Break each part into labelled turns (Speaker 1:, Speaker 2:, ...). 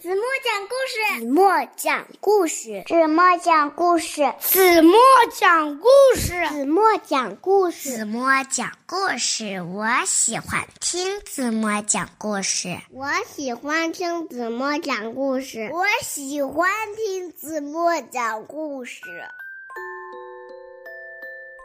Speaker 1: 子墨讲故事，
Speaker 2: 子墨讲故事，
Speaker 3: 子墨讲故事，
Speaker 1: 子墨讲故事，
Speaker 2: 子墨讲故事，
Speaker 3: 子墨讲故事。我喜欢听子墨讲故事，
Speaker 2: 我喜欢听子墨讲故事，
Speaker 1: 我喜欢听子墨讲故事。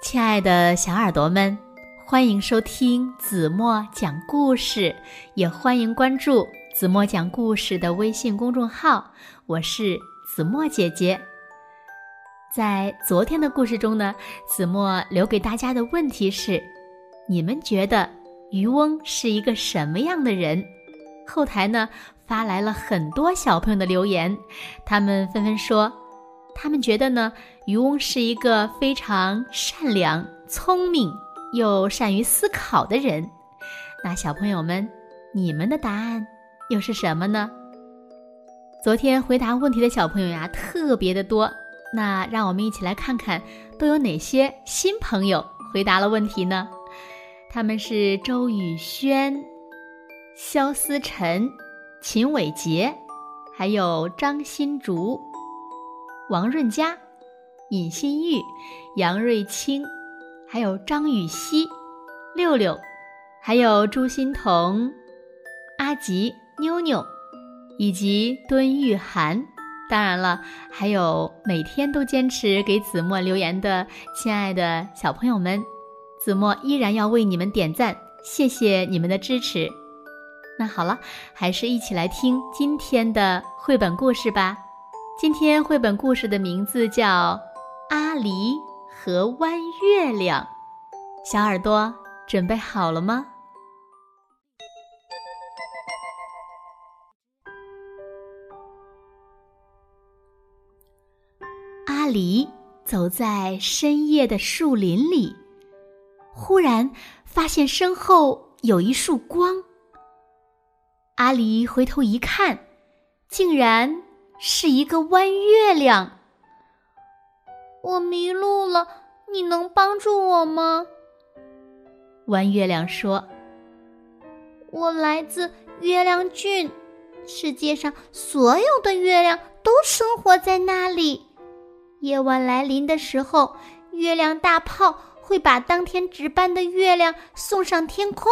Speaker 4: 亲爱的小耳朵们，欢迎收听子墨讲故事，也欢迎关注。子墨讲故事的微信公众号，我是子墨姐姐。在昨天的故事中呢，子墨留给大家的问题是：你们觉得渔翁是一个什么样的人？后台呢发来了很多小朋友的留言，他们纷纷说，他们觉得呢渔翁是一个非常善良、聪明又善于思考的人。那小朋友们，你们的答案？又是什么呢？昨天回答问题的小朋友呀，特别的多。那让我们一起来看看，都有哪些新朋友回答了问题呢？他们是周宇轩、肖思辰、秦伟杰，还有张新竹、王润佳、尹新玉、杨瑞清，还有张雨熙、六六，还有朱欣彤、阿吉。妞妞，以及敦玉涵，当然了，还有每天都坚持给子墨留言的亲爱的小朋友们，子墨依然要为你们点赞，谢谢你们的支持。那好了，还是一起来听今天的绘本故事吧。今天绘本故事的名字叫《阿狸和弯月亮》，小耳朵准备好了吗？阿狸走在深夜的树林里，忽然发现身后有一束光。阿狸回头一看，竟然是一个弯月亮。
Speaker 5: 我迷路了，你能帮助我吗？
Speaker 4: 弯月亮说：“
Speaker 5: 我来自月亮郡，世界上所有的月亮都生活在那里。”夜晚来临的时候，月亮大炮会把当天值班的月亮送上天空，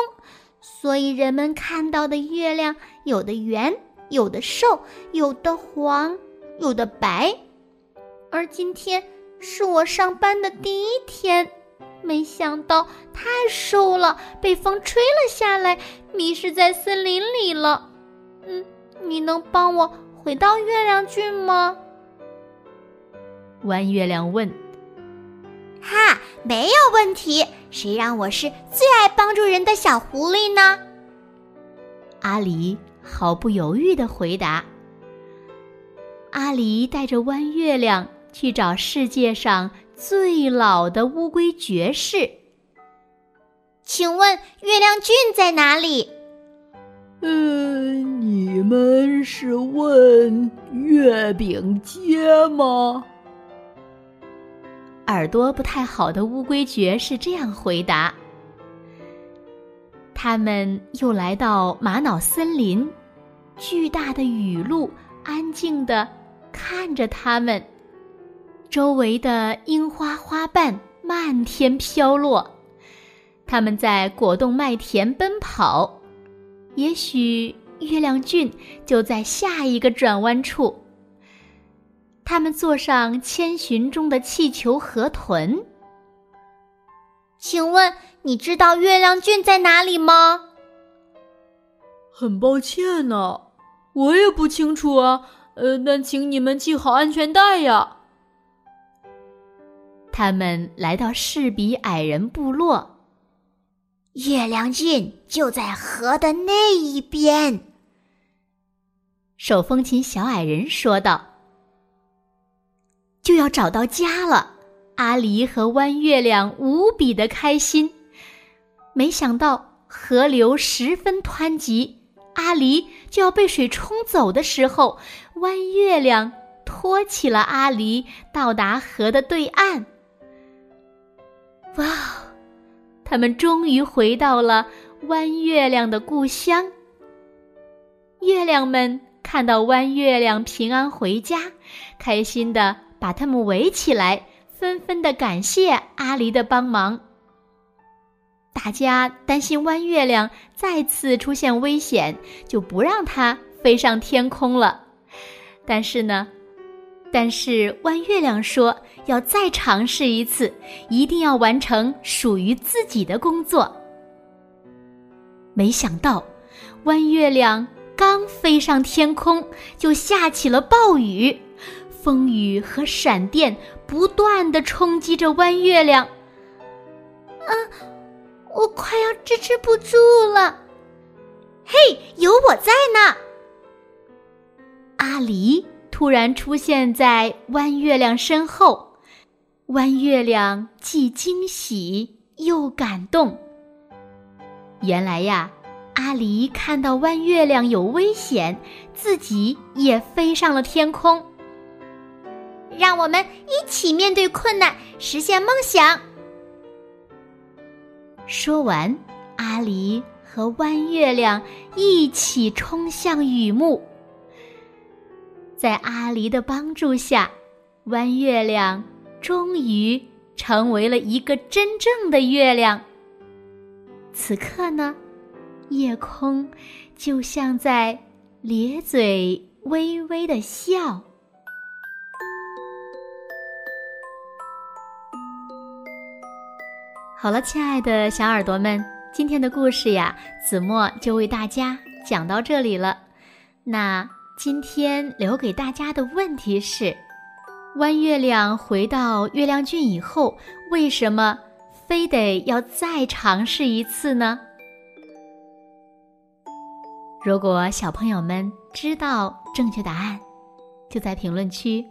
Speaker 5: 所以人们看到的月亮有的圆，有的瘦，有的黄，有的白。而今天是我上班的第一天，没想到太瘦了，被风吹了下来，迷失在森林里了。嗯，你能帮我回到月亮郡吗？
Speaker 4: 弯月亮问：“
Speaker 5: 哈，没有问题。谁让我是最爱帮助人的小狐狸呢？”
Speaker 4: 阿狸毫不犹豫的回答。阿狸带着弯月亮去找世界上最老的乌龟爵士。
Speaker 5: 请问月亮郡在哪里？
Speaker 6: 嗯，你们是问月饼街吗？
Speaker 4: 耳朵不太好的乌龟爵是这样回答。他们又来到玛瑙森林，巨大的雨露安静的看着他们，周围的樱花花瓣漫天飘落。他们在果冻麦田奔跑，也许月亮郡就在下一个转弯处。他们坐上千寻中的气球河豚。
Speaker 5: 请问你知道月亮郡在哪里吗？
Speaker 6: 很抱歉呢，我也不清楚啊。呃，但请你们系好安全带呀。
Speaker 4: 他们来到士比矮人部落。
Speaker 5: 月亮郡就在河的那一边。
Speaker 4: 手风琴小矮人说道。就要找到家了，阿狸和弯月亮无比的开心。没想到河流十分湍急，阿狸就要被水冲走的时候，弯月亮托起了阿狸，到达河的对岸。哇，他们终于回到了弯月亮的故乡。月亮们看到弯月亮平安回家，开心的把他们围起来，纷纷的感谢阿狸的帮忙。大家担心弯月亮再次出现危险，就不让它飞上天空了。但是呢，但是弯月亮说要再尝试一次，一定要完成属于自己的工作。没想到，弯月亮刚飞上天空，就下起了暴雨，风雨和闪电不断的冲击着弯月亮。
Speaker 5: 啊，我快要支持不住了！
Speaker 4: 嘿，有我在呢！阿狸突然出现在弯月亮身后，弯月亮既惊喜又感动。原来呀，阿狸看到弯月亮有危险，自己也飞上了天空。
Speaker 5: 让我们一起面对困难，实现梦想。
Speaker 4: 说完，阿狸和弯月亮一起冲向雨幕。在阿狸的帮助下，弯月亮终于成为了一个真正的月亮。此刻呢，夜空就像在咧嘴微微的笑。好了，亲爱的小耳朵们，今天的故事呀，子墨就为大家讲到这里了。那今天留给大家的问题是：弯月亮回到月亮郡以后，为什么？非得要再尝试一次呢？如果小朋友们知道正确答案，就在评论区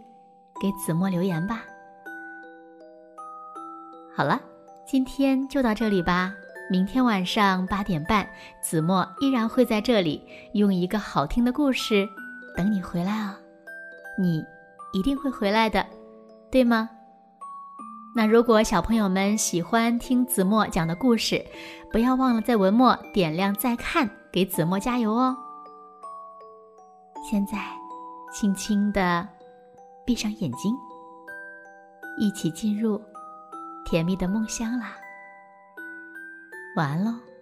Speaker 4: 给子墨留言吧。好了，今天就到这里吧。明天晚上八点半，子墨依然会在这里用一个好听的故事等你回来哦。你一定会回来的，对吗？那如果小朋友们喜欢听子墨讲的故事，不要忘了在文末点亮再看，给子墨加油哦。现在，轻轻的闭上眼睛，一起进入甜蜜的梦乡啦。晚安喽。